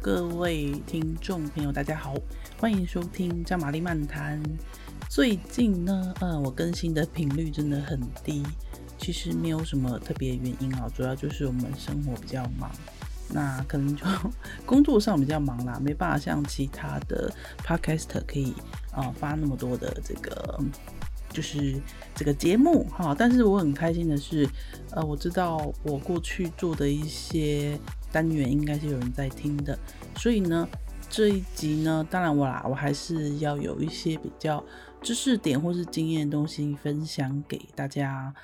各位听众朋友，大家好，欢迎收听加玛丽漫谈。最近呢，呃，我更新的频率真的很低，其实没有什么特别原因啊，主要就是我们生活比较忙，那可能就 工作上比较忙啦，没办法像其他的 podcaster 可以啊、呃、发那么多的这个。就是这个节目哈，但是我很开心的是，呃，我知道我过去做的一些单元应该是有人在听的，所以呢，这一集呢，当然我啦，我还是要有一些比较知识点或是经验的东西分享给大家。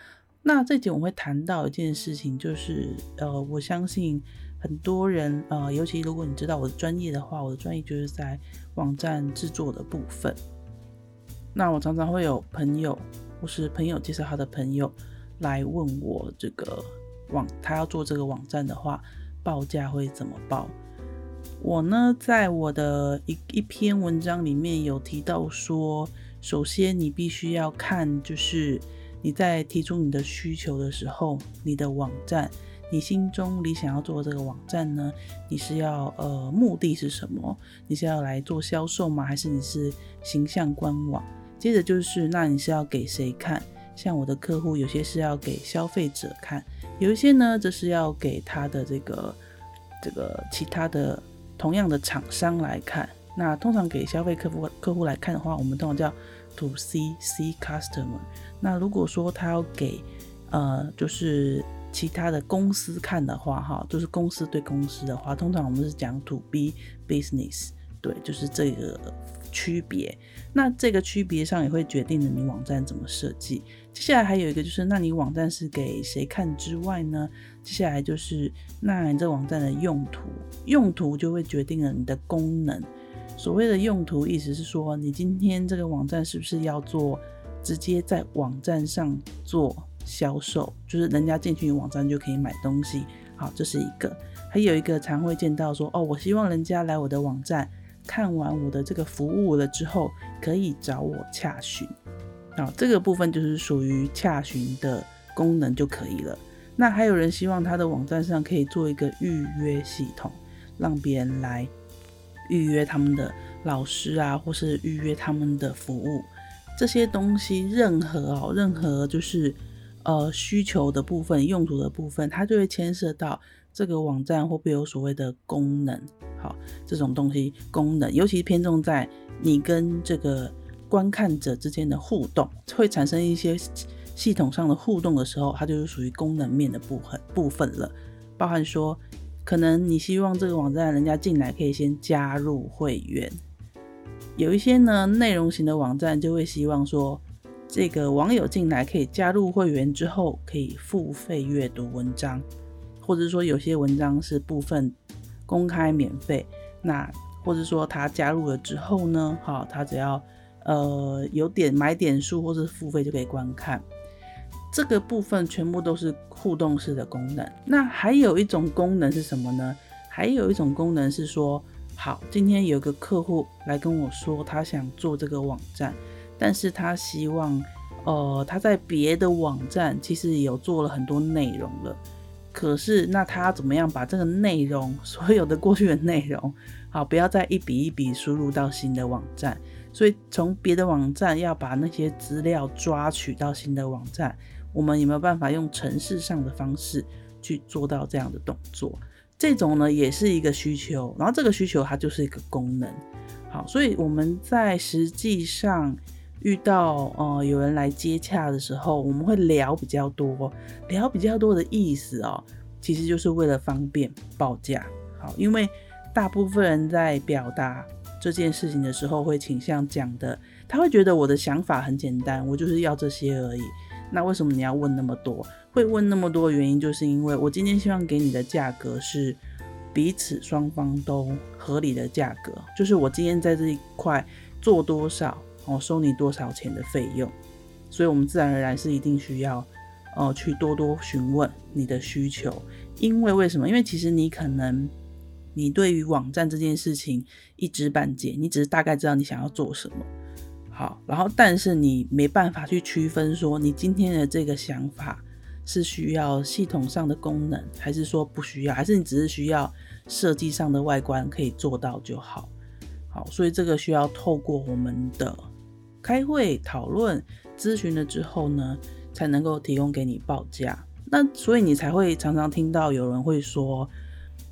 那这集我会谈到一件事情，就是呃，我相信很多人呃，尤其如果你知道我的专业的话，我的专业就是在网站制作的部分。那我常常会有朋友，或是朋友介绍他的朋友来问我，这个网他要做这个网站的话，报价会怎么报？我呢，在我的一一篇文章里面有提到说，首先你必须要看，就是你在提出你的需求的时候，你的网站，你心中你想要做这个网站呢，你是要呃目的是什么？你是要来做销售吗？还是你是形象官网？接着就是，那你是要给谁看？像我的客户，有些是要给消费者看，有一些呢，则是要给他的这个这个其他的同样的厂商来看。那通常给消费客户客户来看的话，我们通常叫 to C C customer。那如果说他要给呃，就是其他的公司看的话，哈，就是公司对公司的话，通常我们是讲 to B business，对，就是这个。区别，那这个区别上也会决定了你网站怎么设计。接下来还有一个就是，那你网站是给谁看之外呢？接下来就是，那你这网站的用途，用途就会决定了你的功能。所谓的用途，意思是说，你今天这个网站是不是要做直接在网站上做销售，就是人家进去你网站就可以买东西。好，这是一个。还有一个常会见到说，哦，我希望人家来我的网站。看完我的这个服务了之后，可以找我洽询，好，这个部分就是属于洽询的功能就可以了。那还有人希望他的网站上可以做一个预约系统，让别人来预约他们的老师啊，或是预约他们的服务，这些东西任何哦，任何就是呃需求的部分、用途的部分，它就会牵涉到这个网站会不会有所谓的功能。好，这种东西功能，尤其偏重在你跟这个观看者之间的互动，会产生一些系统上的互动的时候，它就是属于功能面的部分部分了。包含说，可能你希望这个网站人家进来可以先加入会员，有一些呢内容型的网站就会希望说，这个网友进来可以加入会员之后可以付费阅读文章，或者说有些文章是部分。公开免费，那或者说他加入了之后呢，好，他只要呃有点买点数或者付费就可以观看，这个部分全部都是互动式的功能。那还有一种功能是什么呢？还有一种功能是说，好，今天有个客户来跟我说，他想做这个网站，但是他希望呃他在别的网站其实有做了很多内容了。可是，那他怎么样把这个内容，所有的过去的内容，好，不要再一笔一笔输入到新的网站。所以，从别的网站要把那些资料抓取到新的网站，我们有没有办法用程式上的方式去做到这样的动作？这种呢，也是一个需求。然后，这个需求它就是一个功能。好，所以我们在实际上。遇到呃有人来接洽的时候，我们会聊比较多，聊比较多的意思哦，其实就是为了方便报价。好，因为大部分人在表达这件事情的时候，会倾向讲的，他会觉得我的想法很简单，我就是要这些而已。那为什么你要问那么多？会问那么多的原因，就是因为我今天希望给你的价格是彼此双方都合理的价格，就是我今天在这一块做多少。我收你多少钱的费用，所以我们自然而然是一定需要，呃，去多多询问你的需求。因为为什么？因为其实你可能，你对于网站这件事情一知半解，你只是大概知道你想要做什么。好，然后但是你没办法去区分说，你今天的这个想法是需要系统上的功能，还是说不需要，还是你只是需要设计上的外观可以做到就好。好，所以这个需要透过我们的开会讨论、咨询了之后呢，才能够提供给你报价。那所以你才会常常听到有人会说，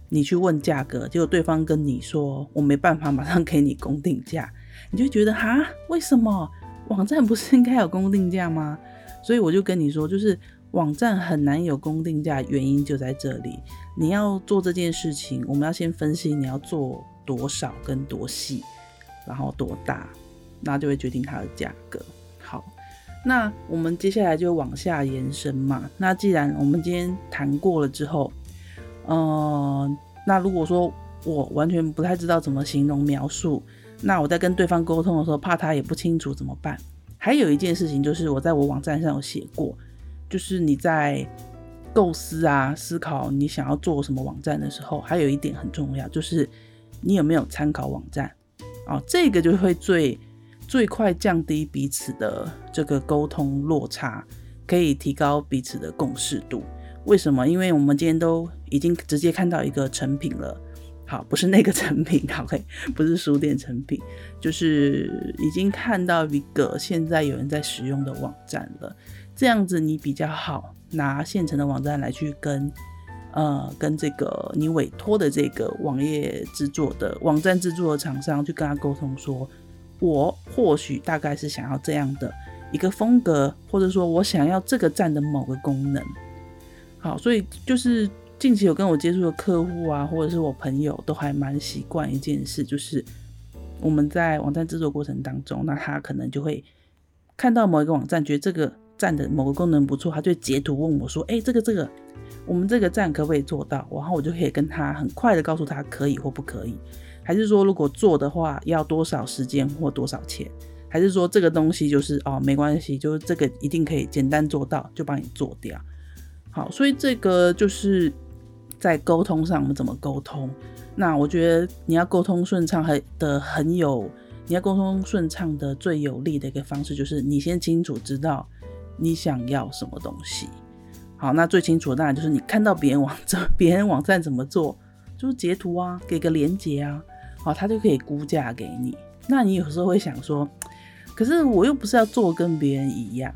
你去问价格，结果对方跟你说我没办法马上给你公定价，你就觉得哈，为什么网站不是应该有公定价吗？所以我就跟你说，就是网站很难有公定价，原因就在这里。你要做这件事情，我们要先分析你要做多少跟多细，然后多大，那就会决定它的价格。好。那我们接下来就往下延伸嘛。那既然我们今天谈过了之后，呃，那如果说我完全不太知道怎么形容描述，那我在跟对方沟通的时候，怕他也不清楚怎么办？还有一件事情就是我在我网站上有写过，就是你在构思啊、思考你想要做什么网站的时候，还有一点很重要，就是你有没有参考网站啊？这个就会最。最快降低彼此的这个沟通落差，可以提高彼此的共识度。为什么？因为我们今天都已经直接看到一个成品了。好，不是那个成品，OK，不是书店成品，就是已经看到一个现在有人在使用的网站了。这样子你比较好拿现成的网站来去跟呃跟这个你委托的这个网页制作的网站制作的厂商去跟他沟通说。我或许大概是想要这样的一个风格，或者说我想要这个站的某个功能。好，所以就是近期有跟我接触的客户啊，或者是我朋友，都还蛮习惯一件事，就是我们在网站制作过程当中，那他可能就会看到某一个网站，觉得这个站的某个功能不错，他就截图问我说：“哎，这个这个，我们这个站可不可以做到？”然后我就可以跟他很快的告诉他可以或不可以。还是说，如果做的话，要多少时间或多少钱？还是说这个东西就是哦，没关系，就是这个一定可以简单做到，就帮你做掉。好，所以这个就是在沟通上我们怎么沟通？那我觉得你要沟通顺畅，很的很有，你要沟通顺畅的最有利的一个方式，就是你先清楚知道你想要什么东西。好，那最清楚的当然就是你看到别人网站，别人网站怎么做，就是截图啊，给个连接啊。好，他就可以估价给你。那你有时候会想说，可是我又不是要做跟别人一样，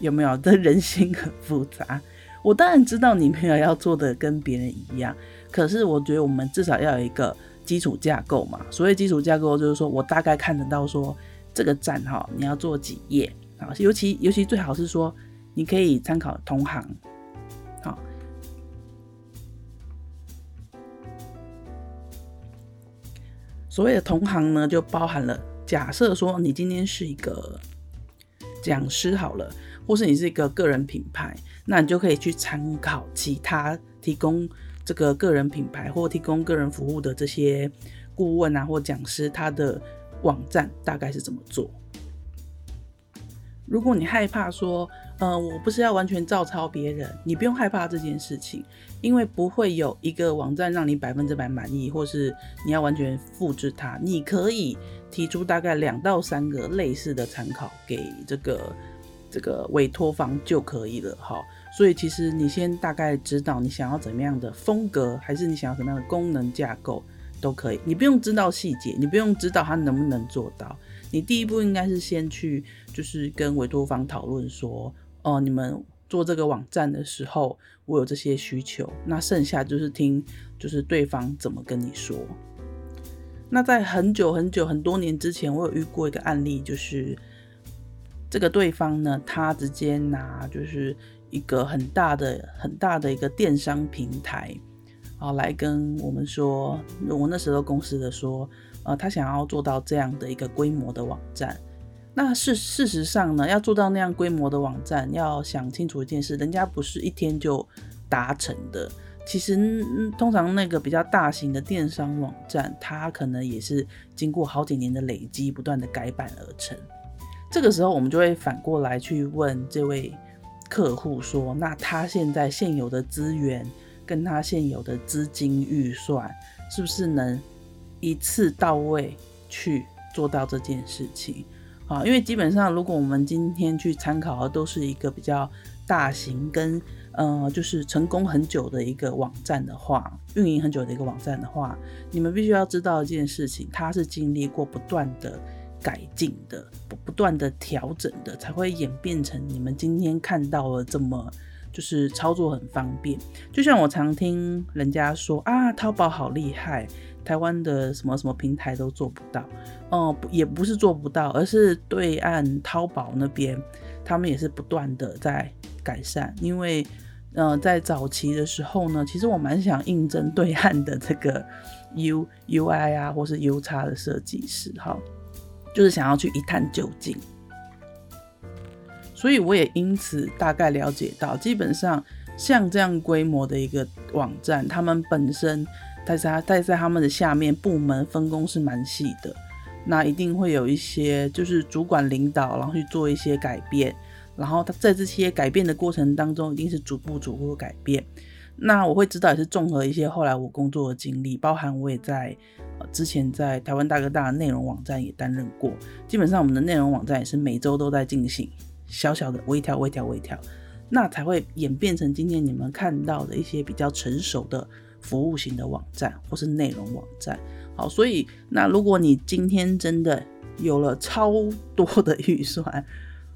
有没有？这人心很复杂。我当然知道你没有要做的跟别人一样，可是我觉得我们至少要有一个基础架构嘛。所谓基础架构，就是说我大概看得到说这个站哈，你要做几页啊？尤其尤其最好是说你可以参考同行。所谓的同行呢，就包含了假设说你今天是一个讲师好了，或是你是一个个人品牌，那你就可以去参考其他提供这个个人品牌或提供个人服务的这些顾问啊或讲师，他的网站大概是怎么做。如果你害怕说，呃，我不是要完全照抄别人，你不用害怕这件事情，因为不会有一个网站让你百分之百满意，或是你要完全复制它。你可以提出大概两到三个类似的参考给这个这个委托方就可以了哈。所以其实你先大概知道你想要怎么样的风格，还是你想要什么样的功能架构都可以，你不用知道细节，你不用知道它能不能做到。你第一步应该是先去就是跟委托方讨论说。哦，你们做这个网站的时候，我有这些需求，那剩下就是听，就是对方怎么跟你说。那在很久很久很多年之前，我有遇过一个案例，就是这个对方呢，他直接拿就是一个很大的很大的一个电商平台，啊，来跟我们说，我那时候公司的说，呃，他想要做到这样的一个规模的网站。那事事实上呢，要做到那样规模的网站，要想清楚一件事，人家不是一天就达成的。其实，通常那个比较大型的电商网站，它可能也是经过好几年的累积，不断的改版而成。这个时候，我们就会反过来去问这位客户说：那他现在现有的资源，跟他现有的资金预算，是不是能一次到位去做到这件事情？啊，因为基本上如果我们今天去参考的都是一个比较大型跟呃就是成功很久的一个网站的话，运营很久的一个网站的话，你们必须要知道一件事情，它是经历过不断的改进的，不不断的调整的，才会演变成你们今天看到了这么。就是操作很方便，就像我常听人家说啊，淘宝好厉害，台湾的什么什么平台都做不到。哦、也不是做不到，而是对岸淘宝那边，他们也是不断的在改善。因为，呃，在早期的时候呢，其实我蛮想应征对岸的这个 U UI 啊，或是 UX 的设计师，哈，就是想要去一探究竟。所以我也因此大概了解到，基本上像这样规模的一个网站，他们本身但是他但在他们的下面部门分工是蛮细的，那一定会有一些就是主管领导，然后去做一些改变，然后他在这些改变的过程当中，一定是逐步逐步改变。那我会知道也是综合一些后来我工作的经历，包含我也在之前在台湾大哥大的内容网站也担任过，基本上我们的内容网站也是每周都在进行。小小的微调、微调、微调，那才会演变成今天你们看到的一些比较成熟的服务型的网站或是内容网站。好，所以那如果你今天真的有了超多的预算，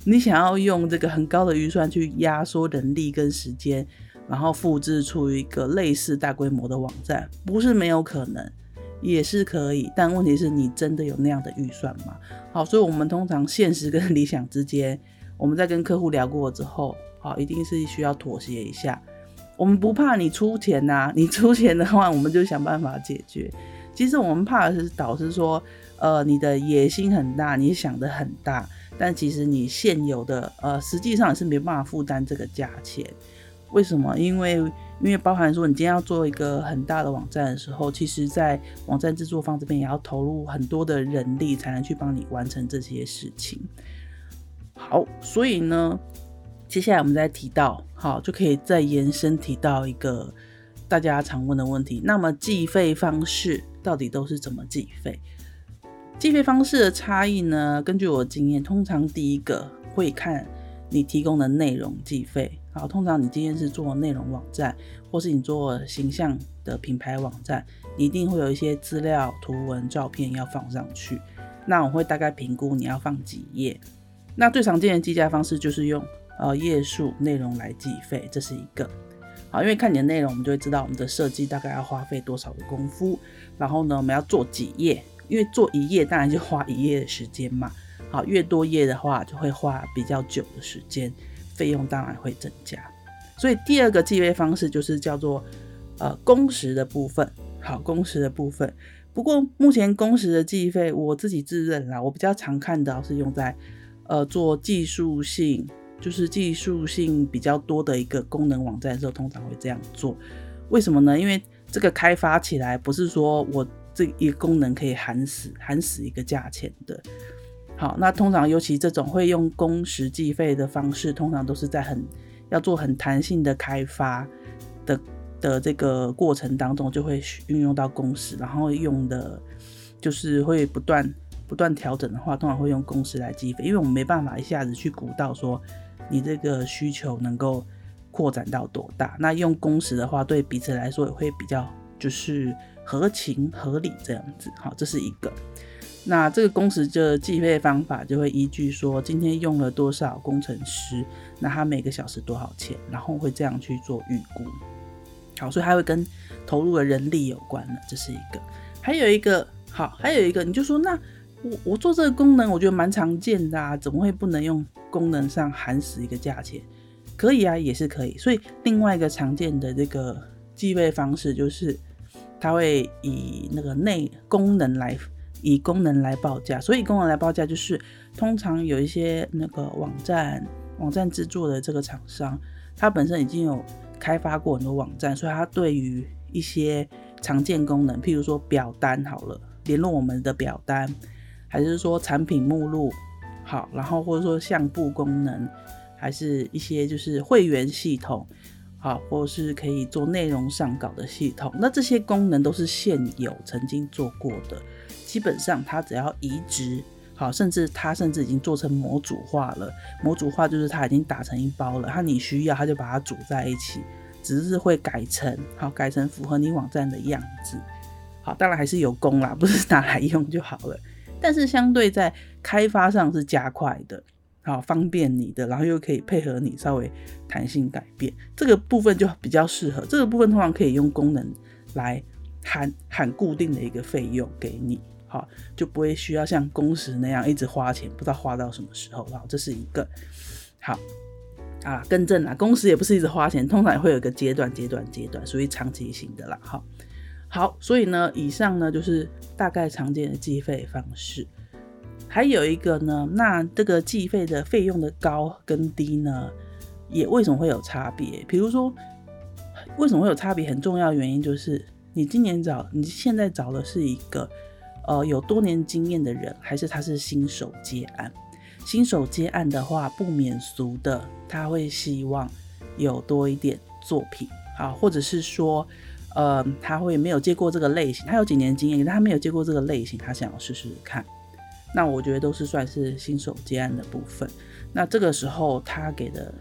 你想要用这个很高的预算去压缩人力跟时间，然后复制出一个类似大规模的网站，不是没有可能，也是可以。但问题是你真的有那样的预算吗？好，所以我们通常现实跟理想之间。我们在跟客户聊过之后，好，一定是需要妥协一下。我们不怕你出钱呐、啊，你出钱的话，我们就想办法解决。其实我们怕的是导师说，呃，你的野心很大，你想的很大，但其实你现有的，呃，实际上是没办法负担这个价钱。为什么？因为因为包含说，你今天要做一个很大的网站的时候，其实在网站制作方这边也要投入很多的人力，才能去帮你完成这些事情。好，所以呢，接下来我们再提到，好，就可以再延伸提到一个大家常问的问题。那么计费方式到底都是怎么计费？计费方式的差异呢？根据我的经验，通常第一个会看你提供的内容计费。好，通常你今天是做内容网站，或是你做形象的品牌网站，你一定会有一些资料、图文、照片要放上去。那我会大概评估你要放几页。那最常见的计价方式就是用呃页数内容来计费，这是一个好，因为看你的内容，我们就会知道我们的设计大概要花费多少的功夫。然后呢，我们要做几页，因为做一页当然就花一页的时间嘛。好，越多页的话就会花比较久的时间，费用当然会增加。所以第二个计费方式就是叫做呃工时的部分。好，工时的部分。不过目前工时的计费，我自己自认啦，我比较常看到是用在。呃，做技术性就是技术性比较多的一个功能网站的时候，通常会这样做。为什么呢？因为这个开发起来不是说我这一功能可以喊死喊死一个价钱的。好，那通常尤其这种会用工时计费的方式，通常都是在很要做很弹性的开发的的这个过程当中，就会运用到工时，然后用的就是会不断。不断调整的话，通常会用工时来计费，因为我们没办法一下子去估到说你这个需求能够扩展到多大。那用工时的话，对彼此来说也会比较就是合情合理这样子。好，这是一个。那这个工时的计费方法就会依据说今天用了多少工程师，那他每个小时多少钱，然后会这样去做预估。好，所以它会跟投入的人力有关的，这是一个。还有一个，好，还有一个，你就说那。我我做这个功能，我觉得蛮常见的啊，怎么会不能用功能上含死一个价钱？可以啊，也是可以。所以另外一个常见的这个计费方式，就是它会以那个内功能来以功能来报价。所以功能来报价，就是通常有一些那个网站网站制作的这个厂商，它本身已经有开发过很多网站，所以它对于一些常见功能，譬如说表单好了，联络我们的表单。还是说产品目录好，然后或者说相簿功能，还是一些就是会员系统好，或者是可以做内容上稿的系统，那这些功能都是现有曾经做过的，基本上它只要移植好，甚至他甚至已经做成模组化了。模组化就是他已经打成一包了，他你需要他就把它组在一起，只是会改成好，改成符合你网站的样子。好，当然还是有功啦，不是拿来用就好了。但是相对在开发上是加快的，好，方便你的，然后又可以配合你稍微弹性改变，这个部分就比较适合。这个部分通常可以用功能来喊喊固定的一个费用给你。好，就不会需要像工时那样一直花钱，不知道花到什么时候。然后这是一个好啊，更正啦，工时也不是一直花钱，通常也会有一个阶段、阶段、阶段，属于长期型的啦。好，好，所以呢，以上呢就是大概常见的计费方式。还有一个呢，那这个计费的费用的高跟低呢，也为什么会有差别？比如说，为什么会有差别？很重要原因就是你今年找，你现在找的是一个。呃，有多年经验的人，还是他是新手接案？新手接案的话，不免俗的，他会希望有多一点作品啊，或者是说，呃，他会没有接过这个类型，他有几年经验，但他没有接过这个类型，他想要试试看。那我觉得都是算是新手接案的部分。那这个时候他给的，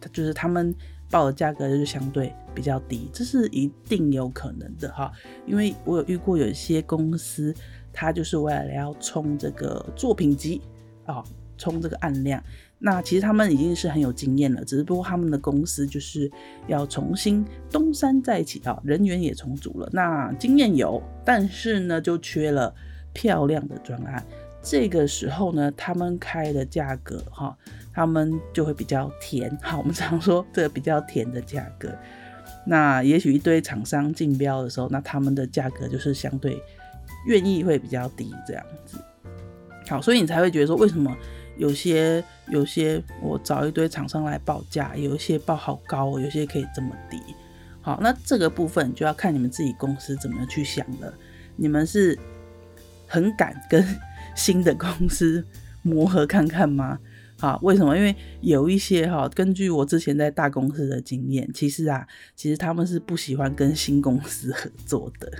他就是他们报的价格就是相对比较低，这是一定有可能的哈，因为我有遇过有一些公司。他就是为了要冲这个作品集啊，冲这个案量。那其实他们已经是很有经验了，只不过他们的公司就是要重新东山再起啊，人员也重组了。那经验有，但是呢，就缺了漂亮的专案。这个时候呢，他们开的价格哈，他们就会比较甜。好，我们常说这个比较甜的价格。那也许一堆厂商竞标的时候，那他们的价格就是相对。愿意会比较低这样子，好，所以你才会觉得说，为什么有些有些我找一堆厂商来报价，有一些报好高，有些可以这么低。好，那这个部分就要看你们自己公司怎么去想了。你们是很敢跟新的公司磨合看看吗？好，为什么？因为有一些哈，根据我之前在大公司的经验，其实啊，其实他们是不喜欢跟新公司合作的。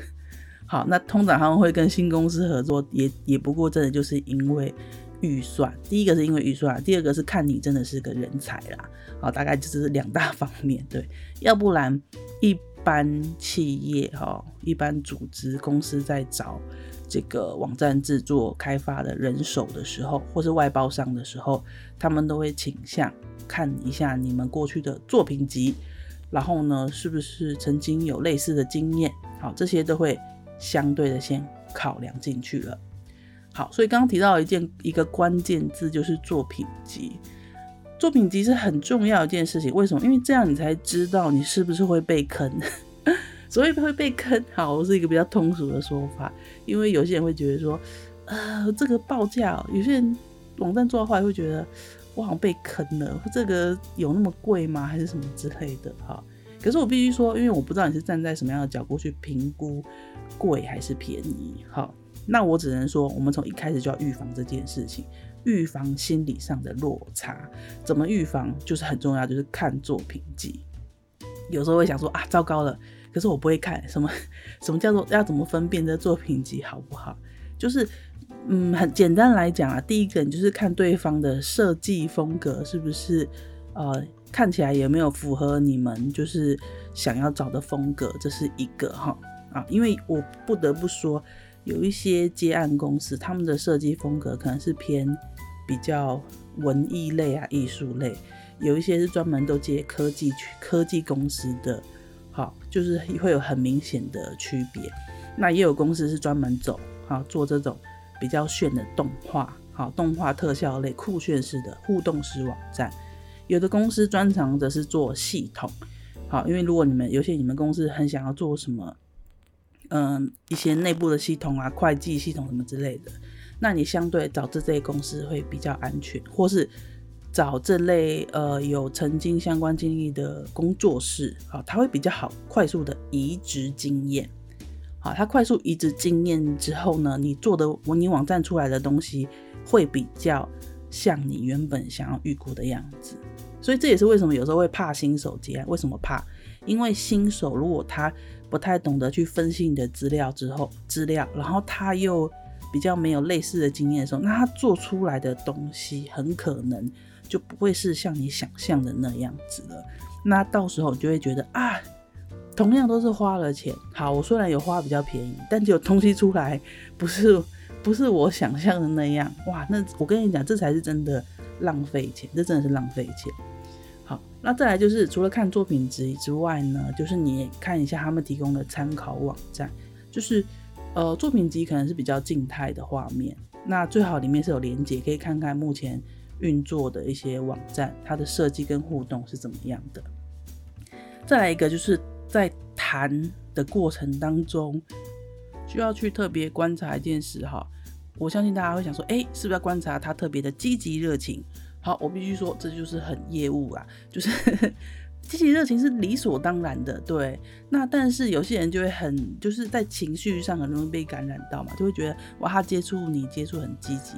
好，那通常他们会跟新公司合作，也也不过真的就是因为预算。第一个是因为预算，第二个是看你真的是个人才啦。好，大概就是两大方面，对。要不然一般企业哈，一般组织公司在找这个网站制作开发的人手的时候，或是外包商的时候，他们都会倾向看一下你们过去的作品集，然后呢，是不是曾经有类似的经验？好，这些都会。相对的先考量进去了。好，所以刚刚提到一件一个关键字就是作品集。作品集是很重要一件事情，为什么？因为这样你才知道你是不是会被坑。所以会被坑，好，是一个比较通俗的说法。因为有些人会觉得说，呃，这个报价，有些人网站做的话会觉得我好像被坑了，这个有那么贵吗？还是什么之类的？哈。可是我必须说，因为我不知道你是站在什么样的角度去评估贵还是便宜，好，那我只能说，我们从一开始就要预防这件事情，预防心理上的落差。怎么预防？就是很重要，就是看作品集。有时候会想说啊，糟糕了，可是我不会看什么，什么叫做要怎么分辨这作品集好不好？就是，嗯，很简单来讲啊，第一个你就是看对方的设计风格是不是，呃。看起来有没有符合你们就是想要找的风格，这是一个哈啊，因为我不得不说，有一些接案公司，他们的设计风格可能是偏比较文艺类啊、艺术类，有一些是专门都接科技科技公司的，好，就是会有很明显的区别。那也有公司是专门走好做这种比较炫的动画，好，动画特效类酷炫式的互动式网站。有的公司专长的是做系统，好，因为如果你们有些你们公司很想要做什么，嗯，一些内部的系统啊、会计系统什么之类的，那你相对找这类公司会比较安全，或是找这类呃有曾经相关经历的工作室，好，它会比较好快速的移植经验，好，它快速移植经验之后呢，你做的你网站出来的东西会比较像你原本想要预估的样子。所以这也是为什么有时候会怕新手接案。为什么怕？因为新手如果他不太懂得去分析你的资料之后，资料，然后他又比较没有类似的经验的时候，那他做出来的东西很可能就不会是像你想象的那样子了。那到时候你就会觉得啊，同样都是花了钱，好，我虽然有花比较便宜，但就有东西出来不是不是我想象的那样，哇，那我跟你讲，这才是真的浪费钱，这真的是浪费钱。那再来就是除了看作品集之外呢，就是你也看一下他们提供的参考网站，就是呃作品集可能是比较静态的画面，那最好里面是有连接，可以看看目前运作的一些网站，它的设计跟互动是怎么样的。再来一个就是在谈的过程当中，需要去特别观察一件事哈，我相信大家会想说，哎，是不是要观察他特别的积极热情？好，我必须说，这就是很业务啦，就是 积极热情是理所当然的，对。那但是有些人就会很，就是在情绪上很容易被感染到嘛，就会觉得哇，他接触你接触很积极，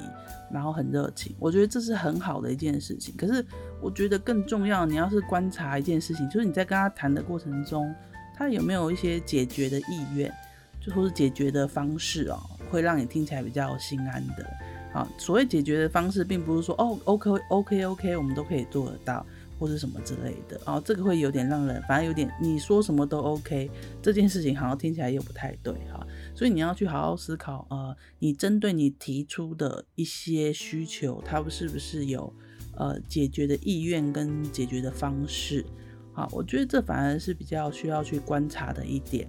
然后很热情，我觉得这是很好的一件事情。可是我觉得更重要，你要是观察一件事情，就是你在跟他谈的过程中，他有没有一些解决的意愿，就或是解决的方式哦，会让你听起来比较心安的。啊，所谓解决的方式，并不是说哦，OK，OK，OK，我们都可以做得到，或是什么之类的。哦，这个会有点让人，反正有点你说什么都 OK，这件事情好像听起来又不太对哈。所以你要去好好思考，呃，你针对你提出的一些需求，它是不是有呃解决的意愿跟解决的方式？好，我觉得这反而是比较需要去观察的一点。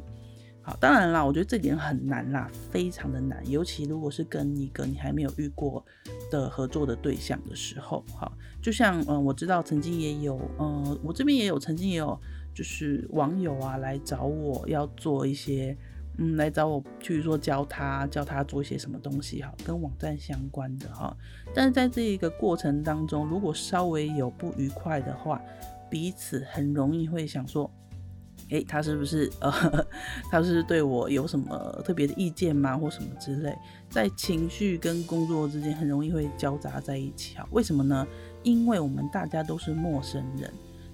好，当然啦，我觉得这点很难啦，非常的难，尤其如果是跟一个你还没有遇过的合作的对象的时候，哈，就像嗯、我知道曾经也有，嗯、我这边也有曾经也有，就是网友啊来找我要做一些，嗯，来找我去说教他教他做一些什么东西，哈，跟网站相关的哈，但是在这一个过程当中，如果稍微有不愉快的话，彼此很容易会想说。诶，他是不是呃，他是对我有什么特别的意见吗？或什么之类，在情绪跟工作之间很容易会交杂在一起。啊，为什么呢？因为我们大家都是陌生人，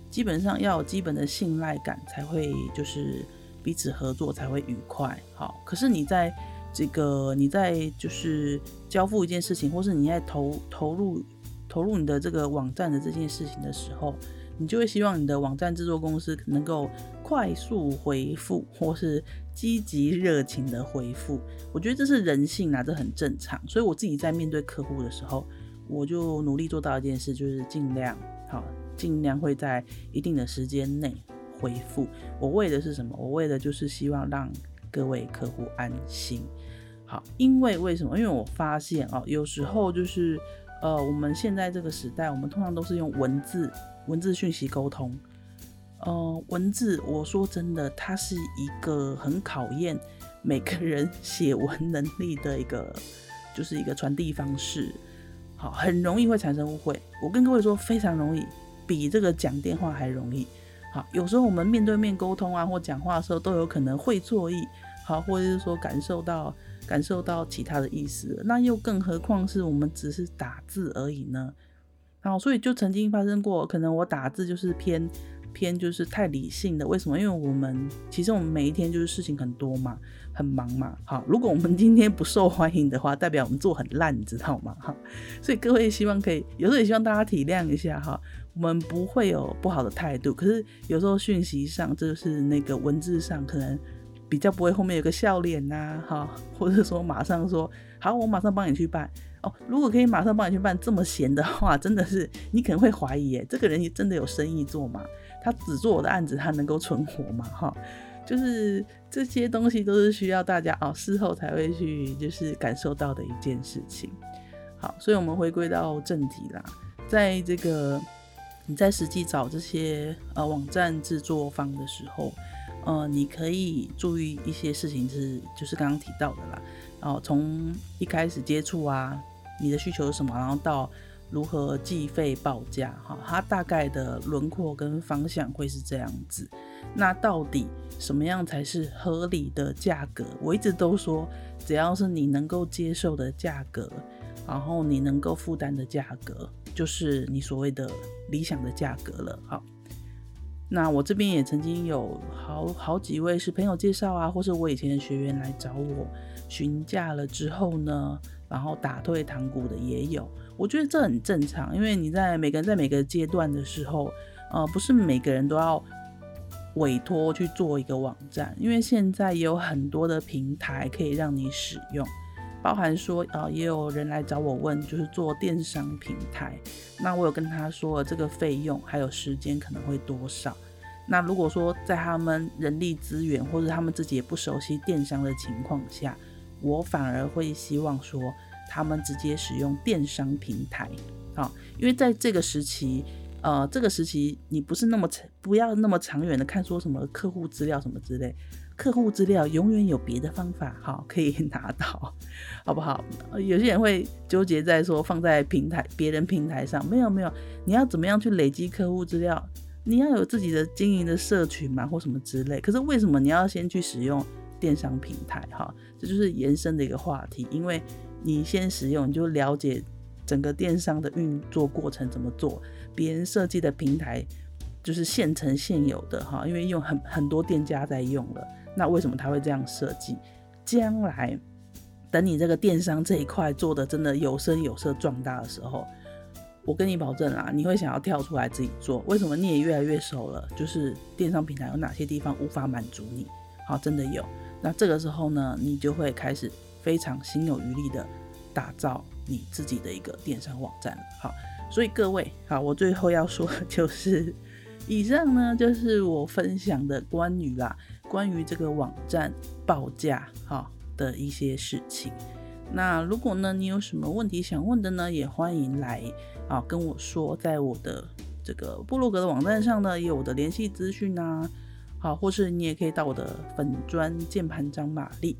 基本上要有基本的信赖感才会就是彼此合作才会愉快。好，可是你在这个你在就是交付一件事情，或是你在投投入投入你的这个网站的这件事情的时候。你就会希望你的网站制作公司能够快速回复，或是积极热情的回复。我觉得这是人性啊，这很正常。所以我自己在面对客户的时候，我就努力做到一件事，就是尽量好，尽量会在一定的时间内回复。我为的是什么？我为的就是希望让各位客户安心。好，因为为什么？因为我发现哦，有时候就是呃，我们现在这个时代，我们通常都是用文字。文字讯息沟通，呃，文字，我说真的，它是一个很考验每个人写文能力的一个，就是一个传递方式，好，很容易会产生误会。我跟各位说，非常容易，比这个讲电话还容易。好，有时候我们面对面沟通啊，或讲话的时候，都有可能会错意，好，或者是说感受到感受到其他的意思，那又更何况是我们只是打字而已呢？好，所以就曾经发生过，可能我打字就是偏偏就是太理性的。为什么？因为我们其实我们每一天就是事情很多嘛，很忙嘛。好，如果我们今天不受欢迎的话，代表我们做很烂，你知道吗？哈，所以各位希望可以，有时候也希望大家体谅一下哈。我们不会有不好的态度，可是有时候讯息上，就是那个文字上，可能比较不会后面有个笑脸呐，哈，或者说马上说好，我马上帮你去办。哦，如果可以马上帮你去办这么闲的话，真的是你可能会怀疑，哎，这个人也真的有生意做吗？他只做我的案子，他能够存活吗？哈，就是这些东西都是需要大家哦，事后才会去就是感受到的一件事情。好，所以我们回归到正题啦，在这个你在实际找这些呃网站制作方的时候，呃，你可以注意一些事情是就是刚刚提到的啦。哦，从一开始接触啊，你的需求是什么，然后到如何计费报价，哈，它大概的轮廓跟方向会是这样子。那到底什么样才是合理的价格？我一直都说，只要是你能够接受的价格，然后你能够负担的价格，就是你所谓的理想的价格了。好，那我这边也曾经有好好几位是朋友介绍啊，或是我以前的学员来找我询价了之后呢，然后打退堂鼓的也有。我觉得这很正常，因为你在每个人在每个阶段的时候，呃，不是每个人都要委托去做一个网站，因为现在也有很多的平台可以让你使用。包含说，呃，也有人来找我问，就是做电商平台。那我有跟他说，这个费用还有时间可能会多少。那如果说在他们人力资源或者他们自己也不熟悉电商的情况下，我反而会希望说，他们直接使用电商平台。好，因为在这个时期，呃，这个时期你不是那么长，不要那么长远的看说什么客户资料什么之类。客户资料永远有别的方法，好，可以拿到，好不好？有些人会纠结在说放在平台别人平台上，没有没有，你要怎么样去累积客户资料？你要有自己的经营的社群嘛，或什么之类。可是为什么你要先去使用电商平台？哈，这就是延伸的一个话题，因为你先使用，你就了解整个电商的运作过程怎么做，别人设计的平台就是现成现有的哈，因为用很很多店家在用了。那为什么他会这样设计？将来等你这个电商这一块做的真的有声有色壮大的时候，我跟你保证啦，你会想要跳出来自己做。为什么？你也越来越熟了，就是电商平台有哪些地方无法满足你？好，真的有。那这个时候呢，你就会开始非常心有余力的打造你自己的一个电商网站。好，所以各位，好，我最后要说的就是，以上呢就是我分享的关于啦。关于这个网站报价哈的一些事情，那如果呢你有什么问题想问的呢，也欢迎来啊跟我说，在我的这个部落格的网站上呢，有我的联系资讯啊，好，或是你也可以到我的粉砖键盘张玛丽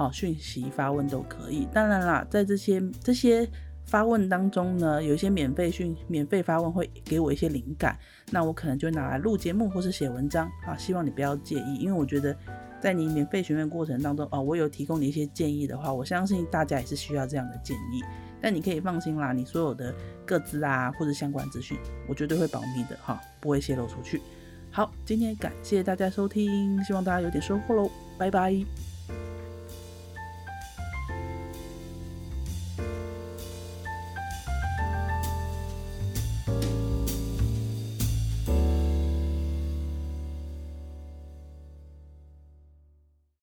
哦讯息发问都可以。当然啦，在这些这些。发问当中呢，有一些免费讯、免费发问会给我一些灵感，那我可能就拿来录节目或是写文章啊。希望你不要介意，因为我觉得在你免费询问过程当中啊，我有提供你一些建议的话，我相信大家也是需要这样的建议。但你可以放心啦，你所有的个资啊或者相关资讯，我绝对会保密的哈，不会泄露出去。好，今天感谢大家收听，希望大家有点收获喽，拜拜。